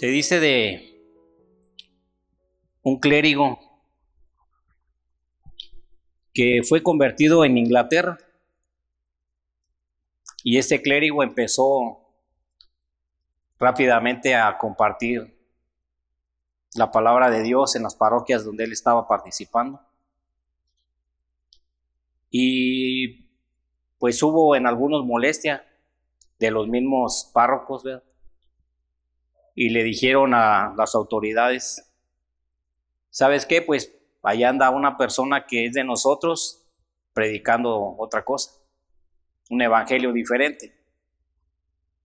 Se dice de un clérigo que fue convertido en Inglaterra y este clérigo empezó rápidamente a compartir la palabra de Dios en las parroquias donde él estaba participando. Y pues hubo en algunos molestia de los mismos párrocos, ¿verdad? Y le dijeron a las autoridades, ¿sabes qué? Pues allá anda una persona que es de nosotros predicando otra cosa, un evangelio diferente.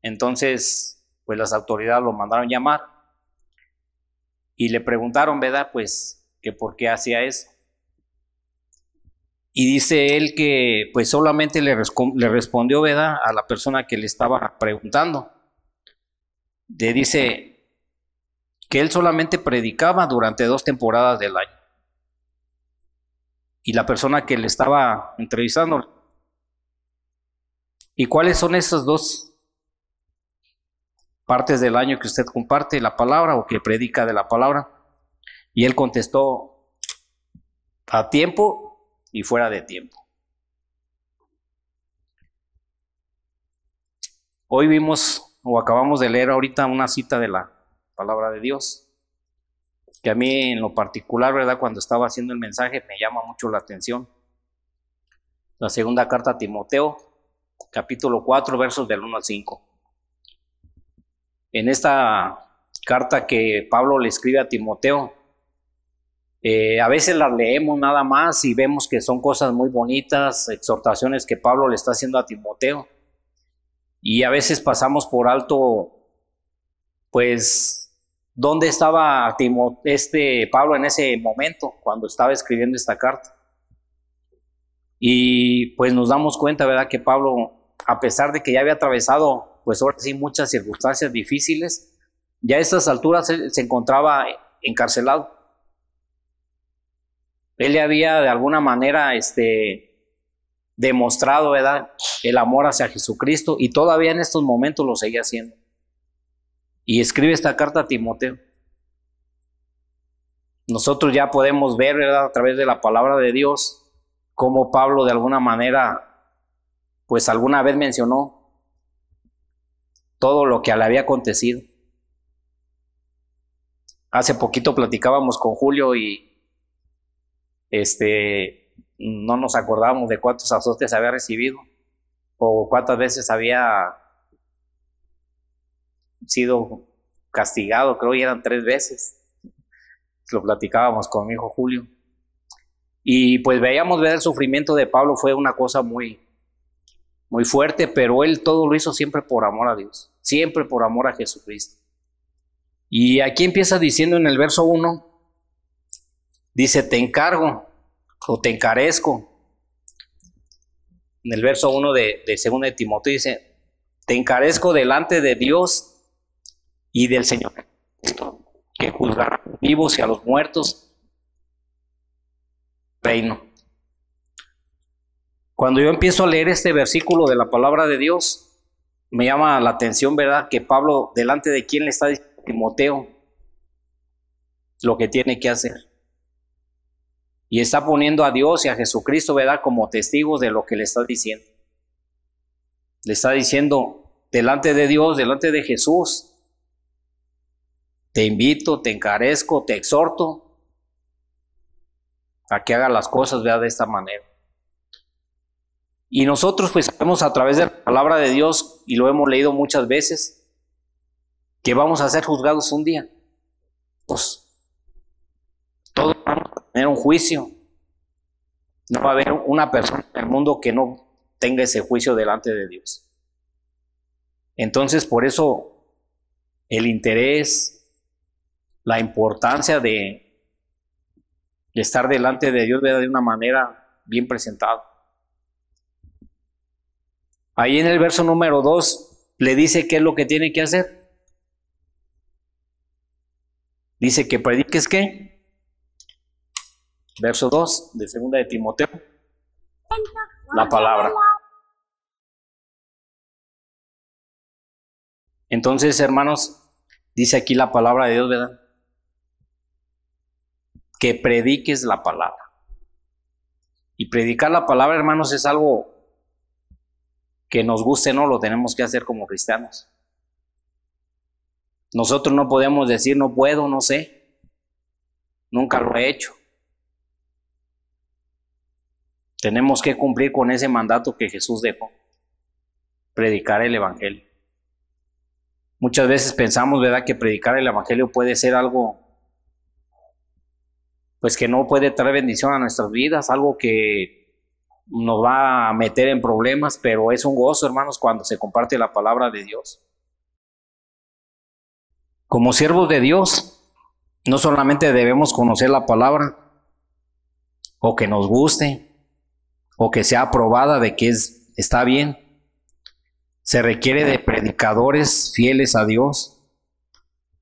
Entonces, pues las autoridades lo mandaron llamar y le preguntaron, ¿verdad? Pues que por qué hacía eso. Y dice él que pues solamente le, respondió. A la persona que le estaba preguntando. Le dice que él solamente predicaba durante dos temporadas del año. Y la persona que le estaba entrevistando. ¿Y cuáles son esas dos partes del año que usted comparte la palabra o que predica de la palabra? Y él contestó, a tiempo y fuera de tiempo. Hoy vimos o acabamos de leer ahorita una cita de la palabra de Dios, que a mí en lo particular, ¿verdad? Cuando estaba haciendo el mensaje me llama mucho la atención. La segunda carta a Timoteo, capítulo 4, versos del 1 al 5. En esta carta que Pablo le escribe a Timoteo, eh, a veces las leemos nada más y vemos que son cosas muy bonitas, exhortaciones que Pablo le está haciendo a Timoteo. Y a veces pasamos por alto, pues, ¿dónde estaba este Pablo en ese momento cuando estaba escribiendo esta carta? Y pues nos damos cuenta, ¿verdad? Que Pablo, a pesar de que ya había atravesado, pues ahora sí, muchas circunstancias difíciles, ya a estas alturas se encontraba encarcelado. Él le había de alguna manera este, demostrado ¿verdad? el amor hacia Jesucristo y todavía en estos momentos lo seguía haciendo. Y escribe esta carta a Timoteo. Nosotros ya podemos ver ¿verdad? a través de la palabra de Dios cómo Pablo de alguna manera, pues alguna vez mencionó todo lo que le había acontecido. Hace poquito platicábamos con Julio y este, no nos acordábamos de cuántos azotes había recibido o cuántas veces había sido castigado, creo que eran tres veces. Lo platicábamos con mi hijo Julio. Y pues veíamos ver el sufrimiento de Pablo fue una cosa muy, muy fuerte, pero él todo lo hizo siempre por amor a Dios, siempre por amor a Jesucristo. Y aquí empieza diciendo en el verso 1, Dice, te encargo o te encarezco. En el verso 1 de, de 2 de Timoteo dice, te encarezco delante de Dios y del Señor, que juzgará a los vivos y a los muertos reino. Cuando yo empiezo a leer este versículo de la palabra de Dios, me llama la atención, ¿verdad? Que Pablo, delante de quién le está diciendo Timoteo lo que tiene que hacer y está poniendo a Dios y a Jesucristo, ¿verdad?, como testigos de lo que le está diciendo. Le está diciendo, delante de Dios, delante de Jesús, te invito, te encarezco, te exhorto a que haga las cosas, de esta manera. Y nosotros pues sabemos a través de la palabra de Dios, y lo hemos leído muchas veces, que vamos a ser juzgados un día. Pues tener un juicio. No va a haber una persona en el mundo que no tenga ese juicio delante de Dios. Entonces, por eso el interés, la importancia de, estar delante de Dios de una manera bien presentada. Ahí en el verso número 2 le dice qué es lo que tiene que hacer. Dice que prediques qué? Verso 2 de segunda de Timoteo, la palabra. Entonces, hermanos, Dice aquí la palabra de Dios, ¿verdad? Que prediques la palabra. Y predicar la palabra, hermanos, es algo que nos guste no, lo tenemos que hacer como cristianos. Nosotros no podemos decir no puedo, no sé. Nunca lo he hecho. Tenemos que cumplir con ese mandato que Jesús dejó. Predicar el Evangelio. Muchas veces pensamos, ¿verdad?, que predicar el Evangelio puede ser algo, pues que no puede traer bendición a nuestras vidas, algo que nos va a meter en problemas, pero es un gozo, hermanos, cuando se comparte la palabra de Dios. Como siervos de Dios, no solamente debemos conocer la palabra, o que nos guste, o que sea aprobada de que es, está bien. Se requiere de predicadores fieles a Dios.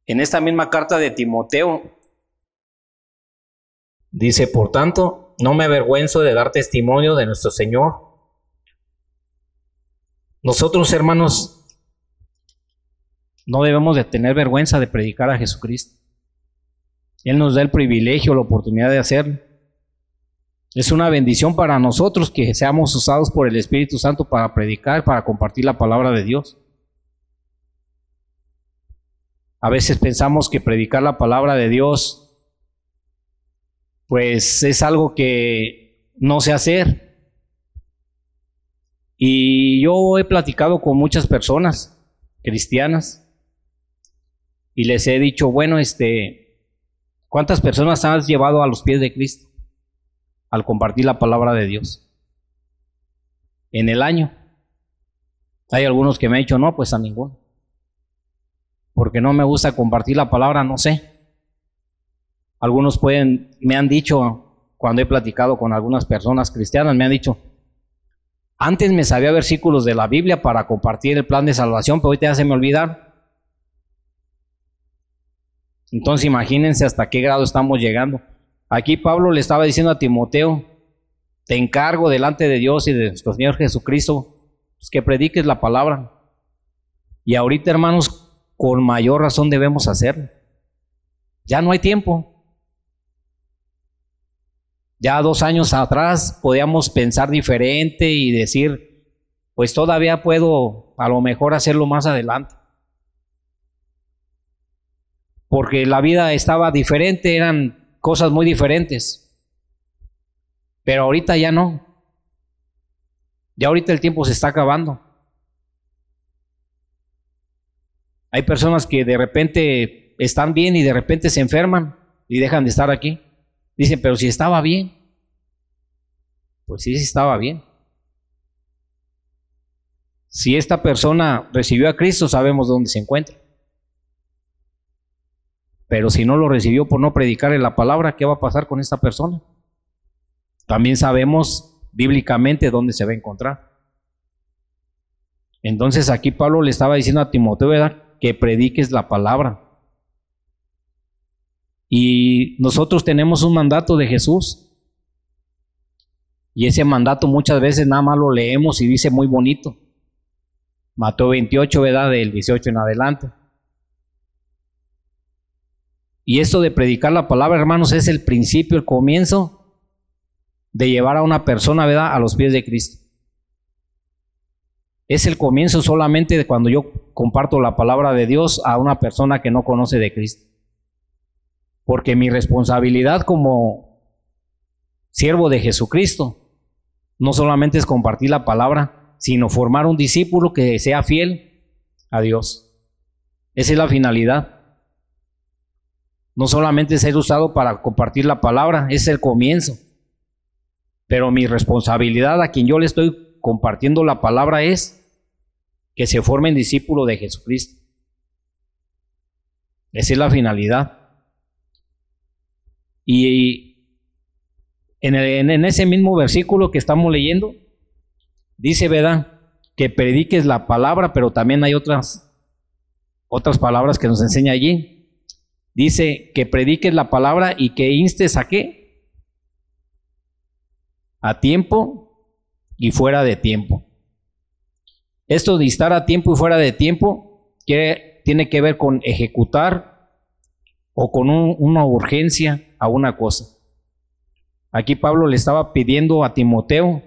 En esta misma carta de Timoteo dice, por tanto, no me avergüenzo de dar testimonio de nuestro Señor. Nosotros, hermanos, no debemos de tener vergüenza de predicar a Jesucristo. Él nos da el privilegio, la oportunidad de hacerlo. Es una bendición para nosotros que seamos usados por el Espíritu Santo para predicar, para compartir la palabra de Dios. A veces pensamos que predicar la palabra de Dios pues es algo que no sé hacer. Y yo he platicado con muchas personas cristianas y les he dicho, bueno, este, ¿cuántas personas has llevado a los pies de Cristo al compartir la palabra de Dios? En el año. Hay algunos que me han dicho, no, pues a ninguno. Porque no me gusta compartir la palabra, no sé. Algunos pueden, me han dicho, cuando he platicado con algunas personas cristianas, me han dicho, antes me sabía versículos de la Biblia para compartir el plan de salvación, pero ahorita ya se me olvidaron. Entonces imagínense hasta qué grado estamos llegando. Aquí Pablo le estaba diciendo a Timoteo, te encargo delante de Dios y de nuestro Señor Jesucristo, pues, que prediques la palabra. Y ahorita, hermanos, con mayor razón debemos hacerlo. Ya no hay tiempo. Ya dos años atrás podíamos pensar diferente y decir, pues todavía puedo a lo mejor hacerlo más adelante porque la vida estaba diferente, eran cosas muy diferentes. Pero ahorita ya no. Ya ahorita el tiempo se está acabando. Hay personas que de repente están bien y de repente se enferman y dejan de estar aquí. Dicen, pero si estaba bien. Pues sí, sí estaba bien. Si esta persona recibió a Cristo, sabemos dónde se encuentra. Pero si no lo recibió por no predicarle la palabra, ¿qué va a pasar con esta persona? También sabemos bíblicamente dónde se va a encontrar. Entonces aquí Pablo le estaba diciendo a Timoteo que prediques la palabra. Y nosotros tenemos un mandato de Jesús. Y ese mandato muchas veces nada más lo leemos y dice muy bonito. Mateo 28, ¿verdad? Del 18 en adelante. Y esto de predicar la palabra, hermanos, es el principio, el comienzo de llevar a una persona, a los pies de Cristo. Es el comienzo solamente de cuando yo comparto la palabra de Dios a una persona que no conoce de Cristo. Porque mi responsabilidad como siervo de Jesucristo no solamente es compartir la palabra, sino formar un discípulo que sea fiel a Dios. Esa es la finalidad. No solamente ser usado para compartir la palabra, es el comienzo. Pero mi responsabilidad a quien yo le estoy compartiendo la palabra es que se formen discípulos de Jesucristo. Esa es la finalidad. Y en, ese mismo versículo que estamos leyendo, dice, ¿verdad? Que prediques la palabra, pero también hay otras, otras palabras que nos enseña allí. Dice que prediques la palabra y que instes a qué? A tiempo y fuera de tiempo. Esto de estar a tiempo y fuera de tiempo tiene que ver con ejecutar o con una urgencia a una cosa. Aquí Pablo le estaba pidiendo a Timoteo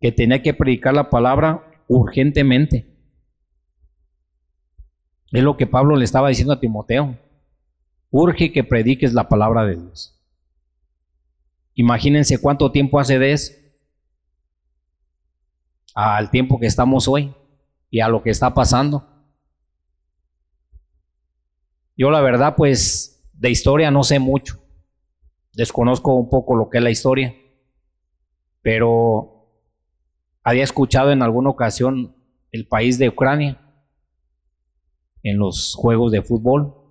que tenía que predicar la palabra urgentemente. Es lo que Pablo le estaba diciendo a Timoteo. Urge que prediques la palabra de Dios. Imagínense cuánto tiempo hace de eso al tiempo que estamos hoy y a lo que está pasando. Yo la verdad pues de historia no sé mucho. Desconozco un poco lo que es la historia. Pero había escuchado en alguna ocasión el país de Ucrania en los juegos de fútbol.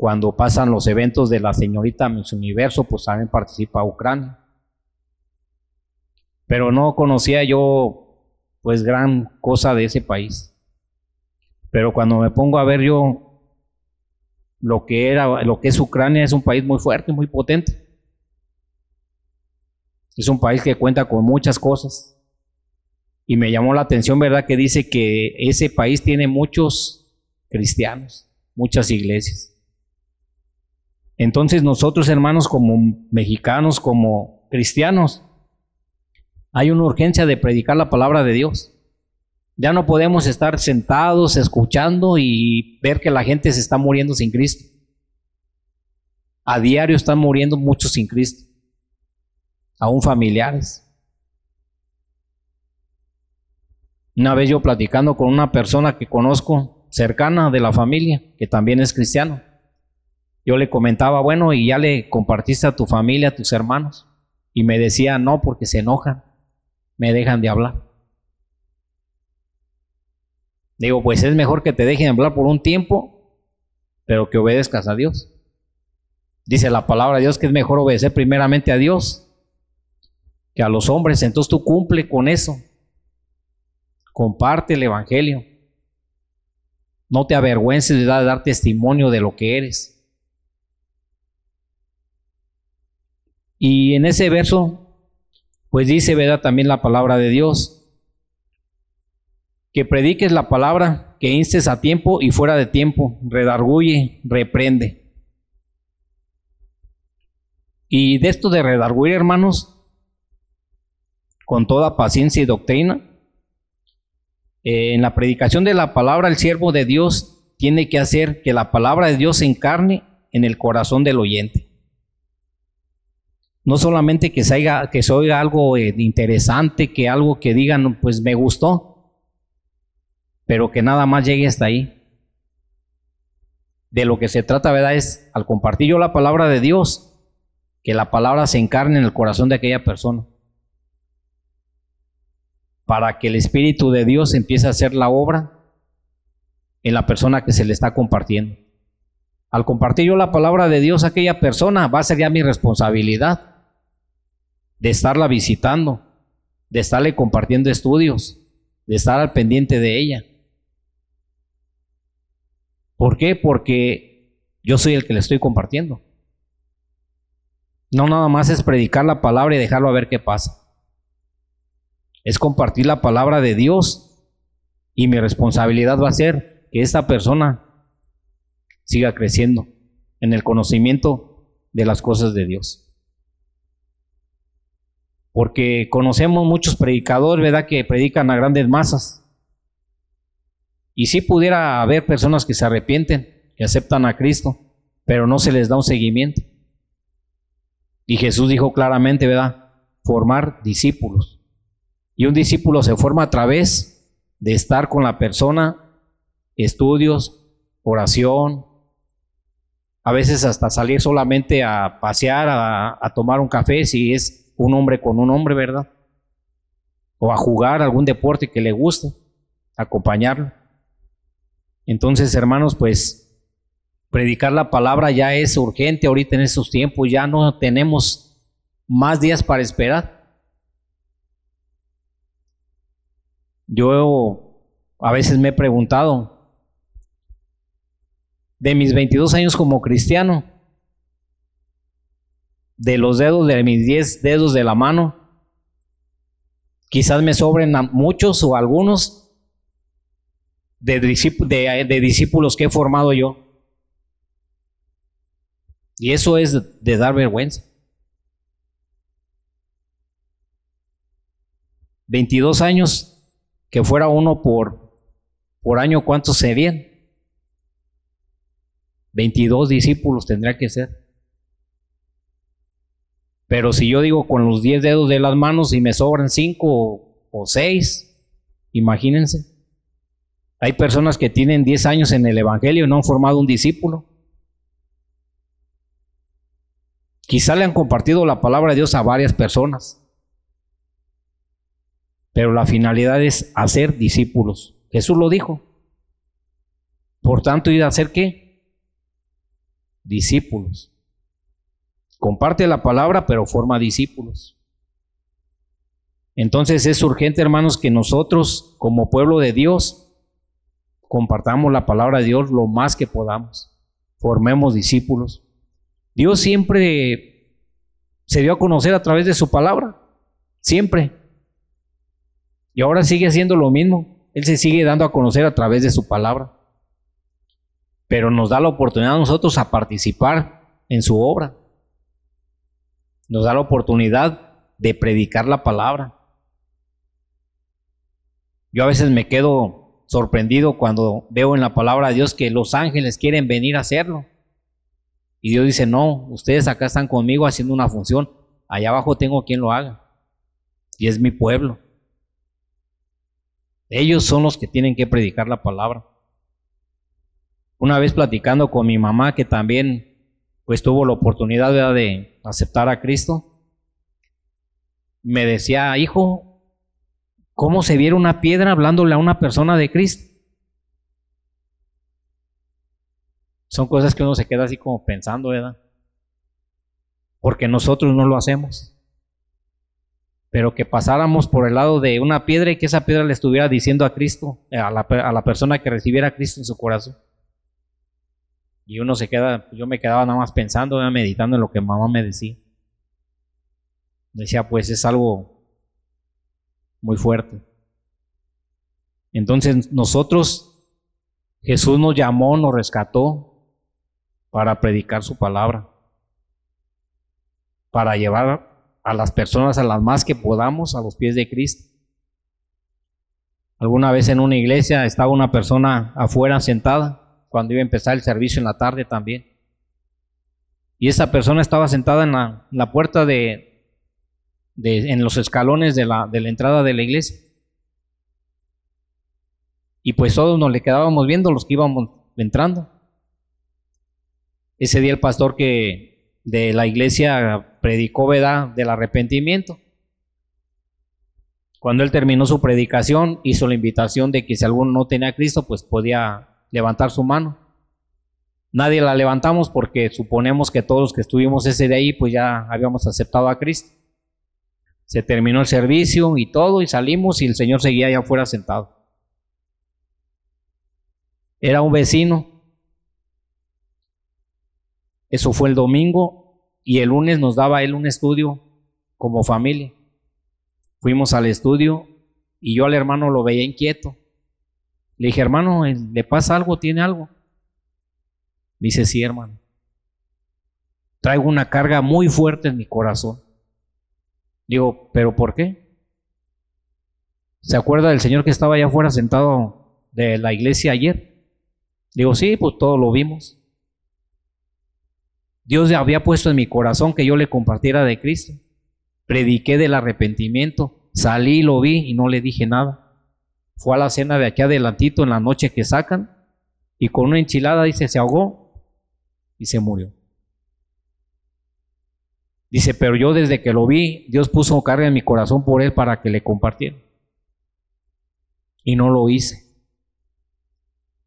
Cuando pasan los eventos de la señorita Miss Universo, pues también participa Ucrania. Pero no conocía yo, pues, gran cosa de ese país. Pero cuando me pongo a ver yo lo que era, lo que es Ucrania, es un país muy fuerte, muy potente. Es un país que cuenta con muchas cosas. Y me llamó la atención, ¿verdad? Que dice que ese país tiene muchos cristianos, muchas iglesias. Entonces nosotros, hermanos, como mexicanos, como cristianos, hay una urgencia de predicar la palabra de Dios. Ya no podemos estar sentados escuchando y ver que la gente se está muriendo sin Cristo. A diario están muriendo muchos sin Cristo, aún familiares. Una vez yo platicando con una persona que conozco cercana de la familia, que también es cristiano, yo le comentaba, bueno, y ya le compartiste a tu familia, a tus hermanos, y me decía, no, porque se enojan, me dejan de hablar. Digo, pues es mejor que te dejen hablar por un tiempo, pero que obedezcas a Dios. Dice la palabra de Dios que es mejor obedecer primeramente a Dios que a los hombres. Entonces tú cumple con eso. Comparte el Evangelio. No te avergüences de dar, testimonio de lo que eres. Y en ese verso, pues dice, ¿verdad? También la palabra de Dios. Que prediques la palabra, que instes a tiempo y fuera de tiempo, redarguye, reprende. Y de esto de redarguir, hermanos, con toda paciencia y doctrina, eh, en la predicación de la palabra, el siervo de Dios tiene que hacer que la palabra de Dios se encarne en el corazón del oyente. No solamente que se oiga, que algo eh, interesante, que algo que digan, pues me gustó, pero que nada más llegue hasta ahí. De lo que se trata, ¿verdad? Es al compartir yo la palabra de Dios, que la palabra se encarne en el corazón de aquella persona para que el Espíritu de Dios empiece a hacer la obra en la persona que se le está compartiendo. Al compartir yo la palabra de Dios a aquella persona, va a ser ya mi responsabilidad de estarla visitando, de estarle compartiendo estudios, de estar al pendiente de ella. ¿Por qué? Porque yo soy el que le estoy compartiendo. No nada más es predicar la palabra y dejarlo a ver qué pasa es compartir la palabra de Dios y mi responsabilidad va a ser que esta persona siga creciendo en el conocimiento de las cosas de Dios. Porque conocemos muchos predicadores, ¿verdad?, que predican a grandes masas. Y si pudiera haber personas que se arrepienten, que aceptan a Cristo, pero no se les da un seguimiento. Y Jesús dijo claramente, ¿verdad?, formar discípulos. Y un discípulo se forma a través de estar con la persona, estudios, oración, a veces hasta salir solamente a pasear, a, tomar un café, si es un hombre con un hombre, ¿verdad? O a jugar algún deporte que le guste, acompañarlo. Entonces, hermanos, pues predicar la palabra ya es urgente ahorita en estos tiempos, ya no tenemos más días para esperar. Yo a veces me he preguntado, de mis 22 años como cristiano, de los dedos de mis 10 dedos de la mano, quizás me sobren muchos o algunos de, de discípulos que he formado yo. Y eso es de dar vergüenza. 22 años, que fuera uno por, por año, ¿cuántos serían? 22 discípulos tendría que ser. Pero si yo digo con los 10 dedos de las manos y me sobran 5 o 6, imagínense. Hay personas que tienen 10 años en el Evangelio y no han formado un discípulo. Quizá le han compartido la palabra de Dios a varias personas, pero la finalidad es hacer discípulos. Jesús lo dijo. Por tanto, ir a hacer qué? Discípulos. Comparte la palabra, pero forma discípulos. Entonces es urgente, hermanos, que nosotros, como pueblo de Dios, compartamos la palabra de Dios lo más que podamos. Formemos discípulos. Dios siempre se dio a conocer a través de su palabra, siempre. Y ahora sigue haciendo lo mismo. Él se sigue dando a conocer a través de su palabra. Pero nos da la oportunidad a nosotros a participar en su obra. Nos da la oportunidad de predicar la palabra. Yo a veces me quedo sorprendido cuando veo en la palabra de Dios que los ángeles quieren venir a hacerlo. Y Dios dice, no, ustedes acá están conmigo haciendo una función, allá abajo tengo quien lo haga. Y es mi pueblo. Ellos son los que tienen que predicar la palabra. Una vez platicando con mi mamá, que también pues tuvo la oportunidad de aceptar a Cristo, me decía, hijo, ¿cómo se viera una piedra hablándole a una persona de Cristo? Son cosas que uno se queda así como pensando, ¿verdad? Porque nosotros no lo hacemos. Pero que pasáramos por el lado de una piedra y que esa piedra le estuviera diciendo a Cristo, a la, a la persona que recibiera a Cristo en su corazón. Y uno se queda, yo me quedaba nada más pensando, meditando en lo que mamá me decía. Decía, pues es algo muy fuerte. Entonces nosotros, Jesús nos llamó, nos rescató, para predicar su palabra, para llevar a las personas a las más que podamos a los pies de Cristo. Alguna vez en una iglesia estaba una persona afuera sentada cuando iba a empezar el servicio en la tarde también. Y esa persona estaba sentada en la, puerta de, en los escalones de la, de la entrada de la iglesia. Y pues todos nos le quedábamos viendo los que íbamos entrando. Ese día el pastor que de la iglesia predicó, ¿verdad?, del arrepentimiento. Cuando él terminó su predicación, hizo la invitación de que si alguno no tenía a Cristo, pues podía levantar su mano. Nadie la levantamos porque suponemos que todos los que estuvimos ese de ahí, pues ya habíamos aceptado a Cristo. Se terminó el servicio y todo, y salimos y el Señor seguía allá afuera sentado. Era un vecino eso fue el domingo y el lunes nos daba él un estudio como familia. Fuimos al estudio y yo al hermano lo veía inquieto. Le dije, hermano, ¿le pasa algo? ¿Tiene algo? dice, sí, hermano. Traigo una carga muy fuerte en mi corazón. Digo, ¿pero por qué? ¿Se acuerda del señor que estaba allá afuera sentado de la iglesia ayer? Digo, sí, pues todo lo vimos. Dios había puesto en mi corazón que yo le compartiera de Cristo. Prediqué del arrepentimiento, salí, lo vi y no le dije nada. Fue a la cena de aquí adelantito en la noche que sacan y con una enchilada dice se ahogó y se murió. Dice, pero yo desde que lo vi, Dios puso carga en mi corazón por él para que le compartiera. Y no lo hice.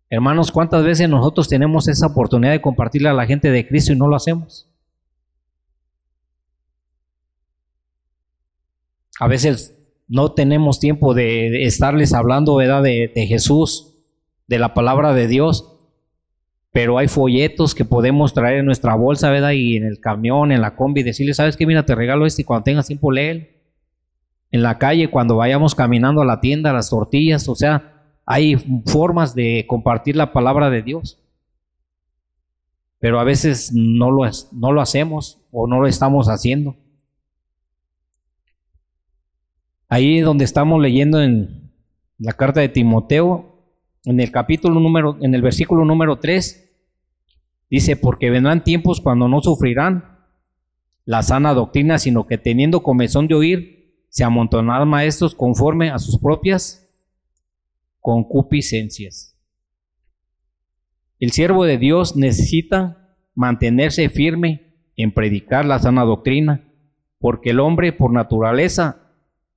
Hermanos, ¿cuántas veces nosotros tenemos esa oportunidad de compartirle a la gente de Cristo y no lo hacemos? A veces no tenemos tiempo de estarles hablando, ¿verdad?, de, de Jesús, de la palabra de Dios, pero hay folletos que podemos traer en nuestra bolsa, ¿verdad? Y en el camión, en la combi, decirle, ¿sabes qué? Mira, te regalo este y cuando tengas tiempo, léelo. En la calle, cuando vayamos caminando a la tienda, las tortillas, o sea, hay formas de compartir la palabra de Dios. Pero a veces no lo hacemos o no lo estamos haciendo. Ahí donde estamos leyendo en la carta de Timoteo, en el capítulo número, en el versículo número 3, dice, porque vendrán tiempos cuando no sufrirán la sana doctrina, sino que teniendo comezón de oír, se amontonarán maestros conforme a sus propias concupiscencias. El siervo de Dios necesita mantenerse firme en predicar la sana doctrina, porque el hombre por naturaleza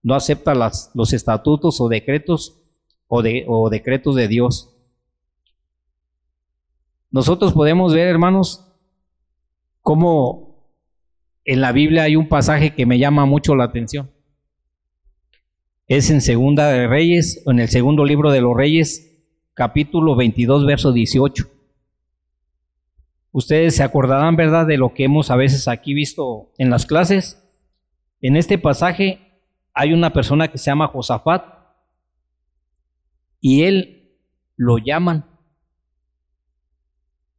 no acepta los estatutos o decretos o, de, o decretos de Dios. Nosotros podemos ver, hermanos, cómo en la Biblia hay un pasaje que me llama mucho la atención. Es en Segunda de Reyes, en el segundo libro de los Reyes, capítulo 22, verso 18. Ustedes se acordarán, ¿verdad?, de lo que hemos a veces aquí visto en las clases. En este pasaje hay una persona que se llama Josafat y él lo llaman.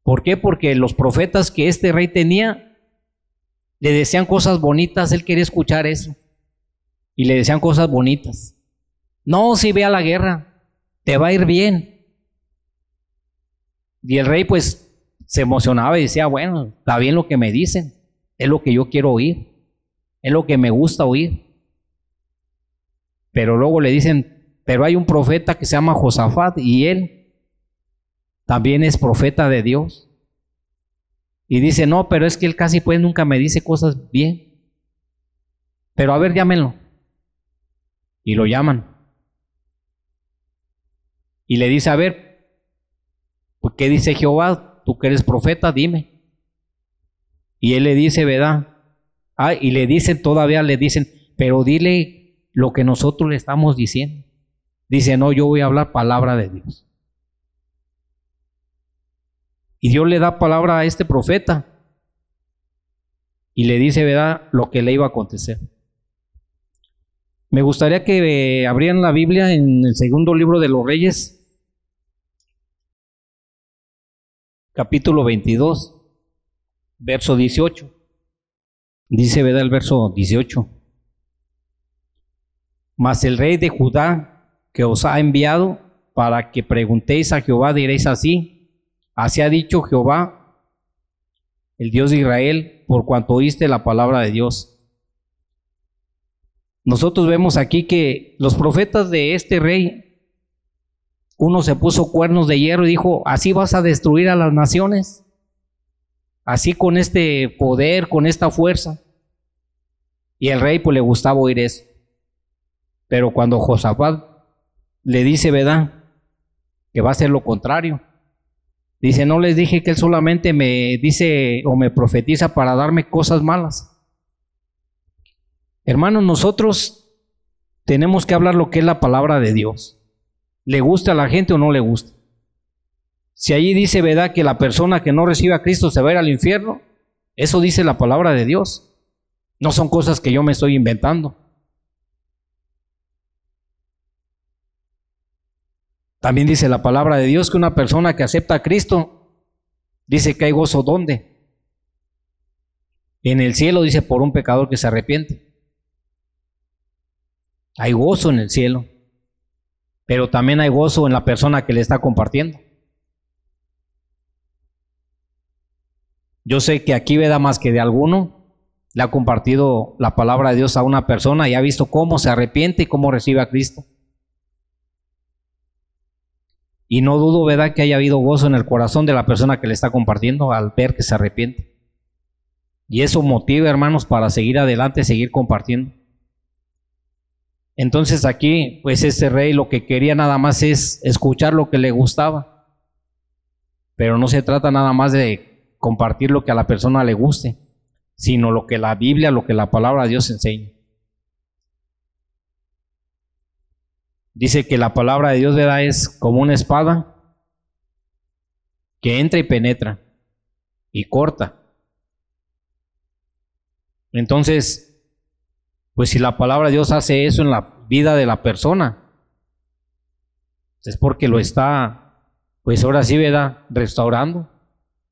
¿Por qué? Porque los profetas que este rey tenía le decían cosas bonitas, él quería escuchar eso. Y le decían cosas bonitas. No, si ve a la guerra, te va a ir bien. Y el rey pues se emocionaba y decía, bueno, está bien lo que me dicen, es lo que yo quiero oír, es lo que me gusta oír. Pero luego le dicen, pero hay un profeta que se llama Josafat y él también es profeta de Dios. Y dice, no, pero es que él casi pues nunca me dice cosas bien. Pero a ver, llámenlo. Y lo llaman. Y le dice, a ver, ¿qué dice Jehová? Tú que eres profeta, dime. Y él le dice, ¿verdad? Ah, y le dicen, todavía le dicen, pero dile lo que nosotros le estamos diciendo. Dice, no, yo voy a hablar palabra de Dios. Y Dios le da palabra a este profeta y le dice, ¿verdad?, lo que le iba a acontecer. Me gustaría que abrieran la Biblia en el segundo libro de los Reyes, capítulo 22, verso 18. Dice, ¿verdad?, el verso 18. Mas el rey de Judá que os ha enviado para que preguntéis a Jehová, diréis así, así ha dicho Jehová, el Dios de Israel, por cuanto oíste la palabra de Dios. Nosotros vemos aquí que los profetas de este rey, uno se puso cuernos de hierro y dijo, así vas a destruir a las naciones, así con este poder, con esta fuerza. Y el rey pues le gustaba oír eso. Pero cuando Josafat le dice, ¿verdad? Que va a ser lo contrario. Dice, no les dije que él solamente me dice o me profetiza para darme cosas malas. Hermanos, nosotros tenemos que hablar lo que es la palabra de Dios. ¿Le gusta a la gente o no le gusta? Si allí dice, ¿verdad? Que la persona que no recibe a Cristo se va a ir al infierno, eso dice la palabra de Dios. No son cosas que yo me estoy inventando. También dice la palabra de Dios que una persona que acepta a Cristo dice que hay gozo ¿dónde? En el cielo dice por un pecador que se arrepiente. Hay gozo en el cielo, pero también hay gozo en la persona que le está compartiendo. Yo sé que aquí veda más que de alguno le ha compartido la palabra de Dios a una persona y ha visto cómo se arrepiente y cómo recibe a Cristo. Y no dudo, ¿verdad?, que haya habido gozo en el corazón de la persona que le está compartiendo al ver que se arrepiente. Y eso motiva, hermanos, para seguir adelante, seguir compartiendo. Entonces aquí, pues este rey lo que quería nada más es escuchar lo que le gustaba. Pero no se trata nada más de compartir lo que a la persona le guste, sino lo que la Biblia, lo que la palabra de Dios enseña. Dice que la palabra de Dios ¿verdad? es como una espada que entra y penetra y corta. Entonces, pues si la palabra de Dios hace eso en la vida de la persona, Es porque lo está, pues ahora sí, ¿verdad? Restaurando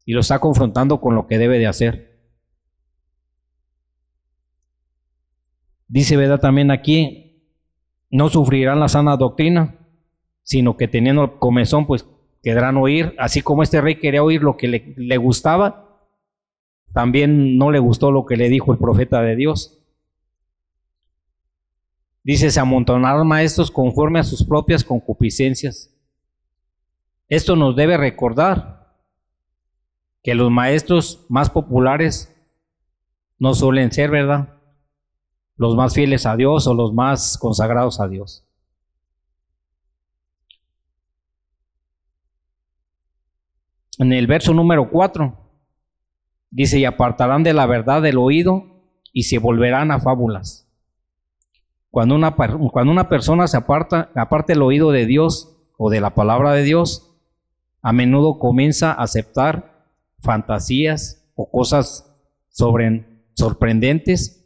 y lo está confrontando con lo que debe de hacer. Dice, ¿verdad? También aquí, no sufrirán la sana doctrina, sino que teniendo comezón, pues quedarán oír, así como este rey quería oír lo que le, le gustaba, también no le gustó lo que le dijo el profeta de Dios. Dice, se amontonaron maestros conforme a sus propias concupiscencias. Esto nos debe recordar que los maestros más populares no suelen ser, ¿verdad? Los más fieles a Dios o los más consagrados a Dios. En el verso número 4 dice, y apartarán de la verdad del oído y se volverán a fábulas. Cuando una, cuando una persona se aparta, aparte el oído de Dios o de la palabra de Dios, a menudo comienza a aceptar fantasías o cosas sorprendentes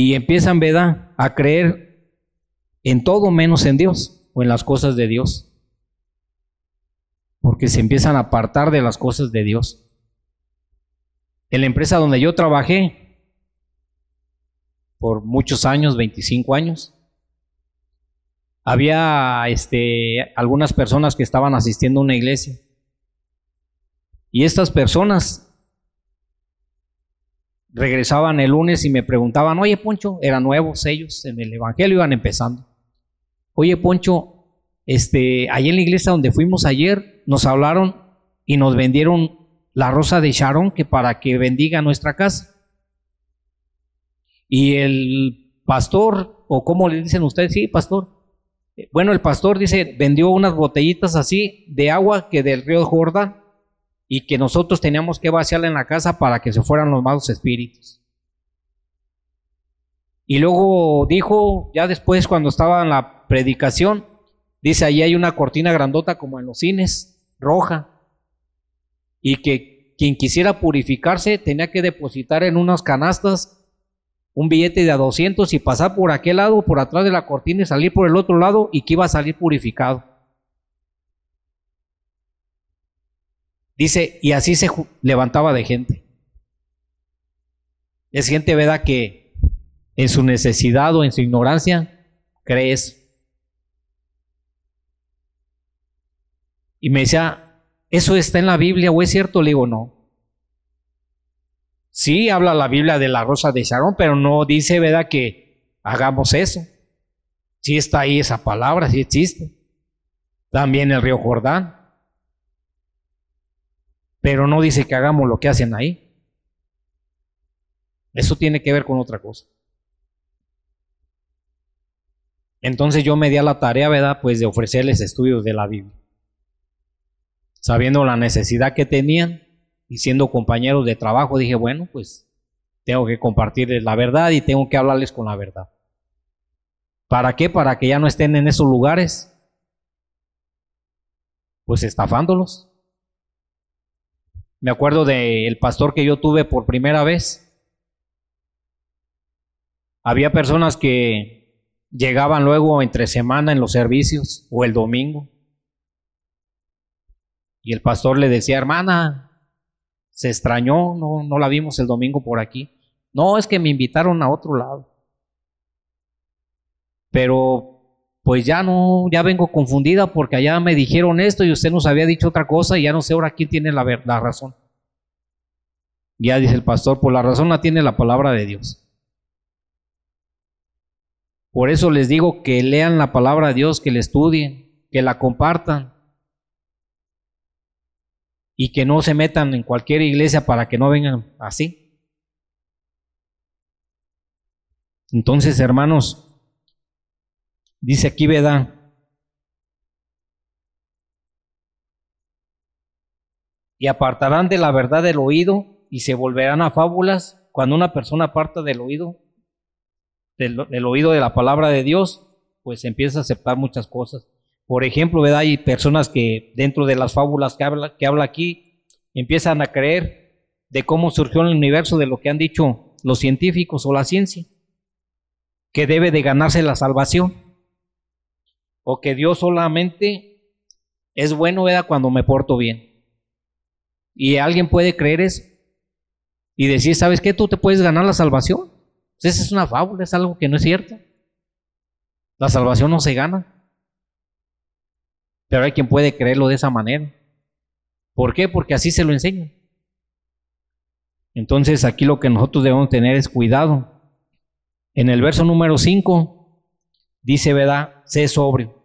y empiezan, ¿verdad?, a creer en todo menos en Dios o en las cosas de Dios. Porque se empiezan a apartar de las cosas de Dios. En la empresa donde yo trabajé, por muchos años, 25 años. Había este, algunas personas que estaban asistiendo a una iglesia. Y estas personas regresaban el lunes y me preguntaban, oye Poncho, eran nuevos ellos en el Evangelio, iban empezando. Oye Poncho, este, ahí en la iglesia donde fuimos ayer, nos hablaron y nos vendieron la rosa de Sharon que para que bendiga nuestra casa. Y el pastor, o como le dicen ustedes, sí, pastor. Bueno, el pastor dice, vendió unas botellitas así de agua que del río Jordán y que nosotros teníamos que vaciarla en la casa para que se fueran los malos espíritus. Y luego dijo, ya después cuando estaba en la predicación, dice, allí hay una cortina grandota como en los cines, roja, y que quien quisiera purificarse tenía que depositar en unas canastas un billete de a 200 y pasar por aquel lado, por atrás de la cortina y salir por el otro lado y que iba a salir purificado. Dice, y así se levantaba de gente. Es gente, ¿verdad? Que en su necesidad o en su ignorancia cree eso. Y me decía, ¿eso está en la Biblia o es cierto? Le digo, no. Sí habla la Biblia de la rosa de Sharon, pero no dice, ¿verdad?, que hagamos eso. Sí está ahí esa palabra, sí existe. También el río Jordán. Pero no dice que hagamos lo que hacen ahí. Eso tiene que ver con otra cosa. Entonces yo me di a la tarea, ¿verdad? Pues de ofrecerles estudios de la Biblia. Sabiendo la necesidad que tenían, y siendo compañeros de trabajo dije, bueno, pues tengo que compartirles la verdad y tengo que hablarles con la verdad. ¿Para qué? Para que ya no estén en esos lugares, pues estafándolos. Me acuerdo del pastor que yo tuve por primera vez. Había personas que llegaban luego entre semana en los servicios o el domingo. Y el pastor le decía, hermana, se extrañó, no, no la vimos el domingo por aquí. No, es que me invitaron a otro lado. Pero pues ya no, ya vengo confundida porque allá me dijeron esto y usted nos había dicho otra cosa y ya no sé ahora quién tiene la, la razón. Ya dice el pastor, pues la razón la tiene la palabra de Dios. Por eso les digo que lean la palabra de Dios, que la estudien, que la compartan y que no se metan en cualquier iglesia para que no vengan así. Entonces, hermanos, dice aquí, ¿verdad? Y apartarán de la verdad del oído y se volverán a fábulas. Cuando una persona aparta del oído, del, oído de la palabra de Dios, pues empieza a aceptar muchas cosas. Por ejemplo, ¿verdad? hay personas que dentro de las fábulas que habla, que habla aquí empiezan a creer de cómo surgió el universo, de lo que han dicho los científicos o la ciencia, que debe de ganarse la salvación. O que Dios solamente es bueno, ¿verdad? Cuando me porto bien. Y alguien puede creer eso y decir, ¿sabes qué? Tú te puedes ganar la salvación. Pues esa es una fábula, es algo que no es cierto. La salvación no se gana. Pero hay quien puede creerlo de esa manera. ¿Por qué? Porque así se lo enseño. Entonces aquí lo que nosotros debemos tener es cuidado. En el verso número 5 dice, ¿verdad? Sé sobrio.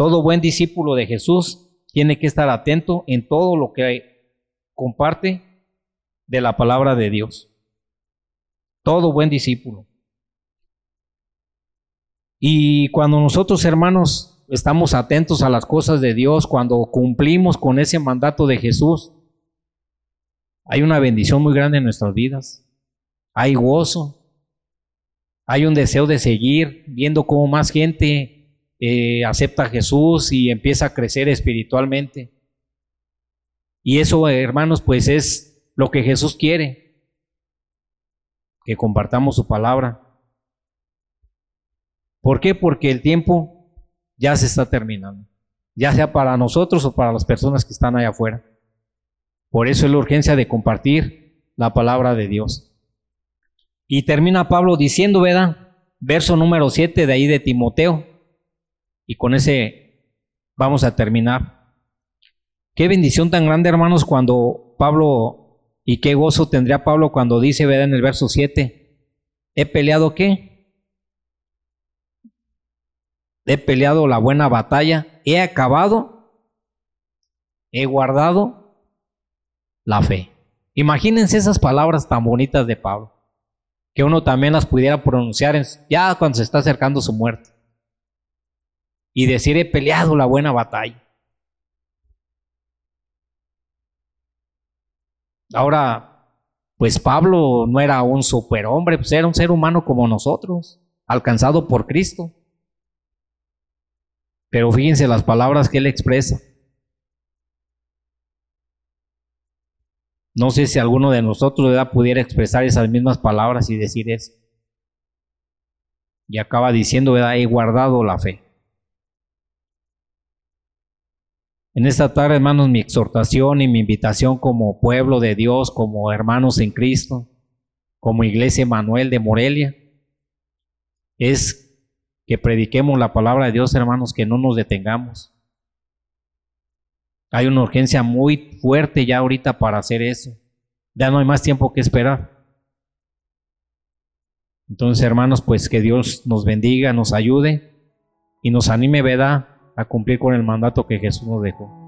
Todo buen discípulo de Jesús tiene que estar atento en todo lo que comparte de la palabra de Dios. Todo buen discípulo. Y cuando nosotros, hermanos, estamos atentos a las cosas de Dios, cuando cumplimos con ese mandato de Jesús, hay una bendición muy grande en nuestras vidas. Hay gozo. Hay un deseo de seguir viendo cómo más gente eh, acepta a Jesús y empieza a crecer espiritualmente. Y eso, hermanos, pues es lo que Jesús quiere. Que compartamos su palabra. ¿Por qué? Porque el tiempo ya se está terminando, ya sea para nosotros o para las personas que están allá afuera. Por eso es la urgencia de compartir la palabra de Dios. Y termina Pablo diciendo, ¿verdad? Verso número 7 de ahí de Timoteo. Y con ese vamos a terminar. Qué bendición tan grande, hermanos, cuando Pablo, y qué gozo tendría Pablo cuando dice, ¿verdad? En el verso 7, ¿he peleado qué? he peleado la buena batalla, he acabado, he guardado la fe. Imagínense esas palabras tan bonitas de Pablo, que uno también las pudiera pronunciar ya cuando se está acercando su muerte. Y decir, he peleado la buena batalla. Ahora, pues Pablo no era un superhombre, pues era un ser humano como nosotros, alcanzado por Cristo. Pero fíjense las palabras que él expresa. No sé si alguno de nosotros pudiera expresar esas mismas palabras y decir eso. Y acaba diciendo, he guardado la fe. En esta tarde, hermanos, mi exhortación y mi invitación como pueblo de Dios, como hermanos en Cristo, como Iglesia Manuel de Morelia, es que prediquemos la palabra de Dios, hermanos, que no nos detengamos. Hay una urgencia muy fuerte ya ahorita para hacer eso. Ya no hay más tiempo que esperar. Entonces, hermanos, pues que Dios nos bendiga, nos ayude y nos anime, ¿verdad?, a cumplir con el mandato que Jesús nos dejó.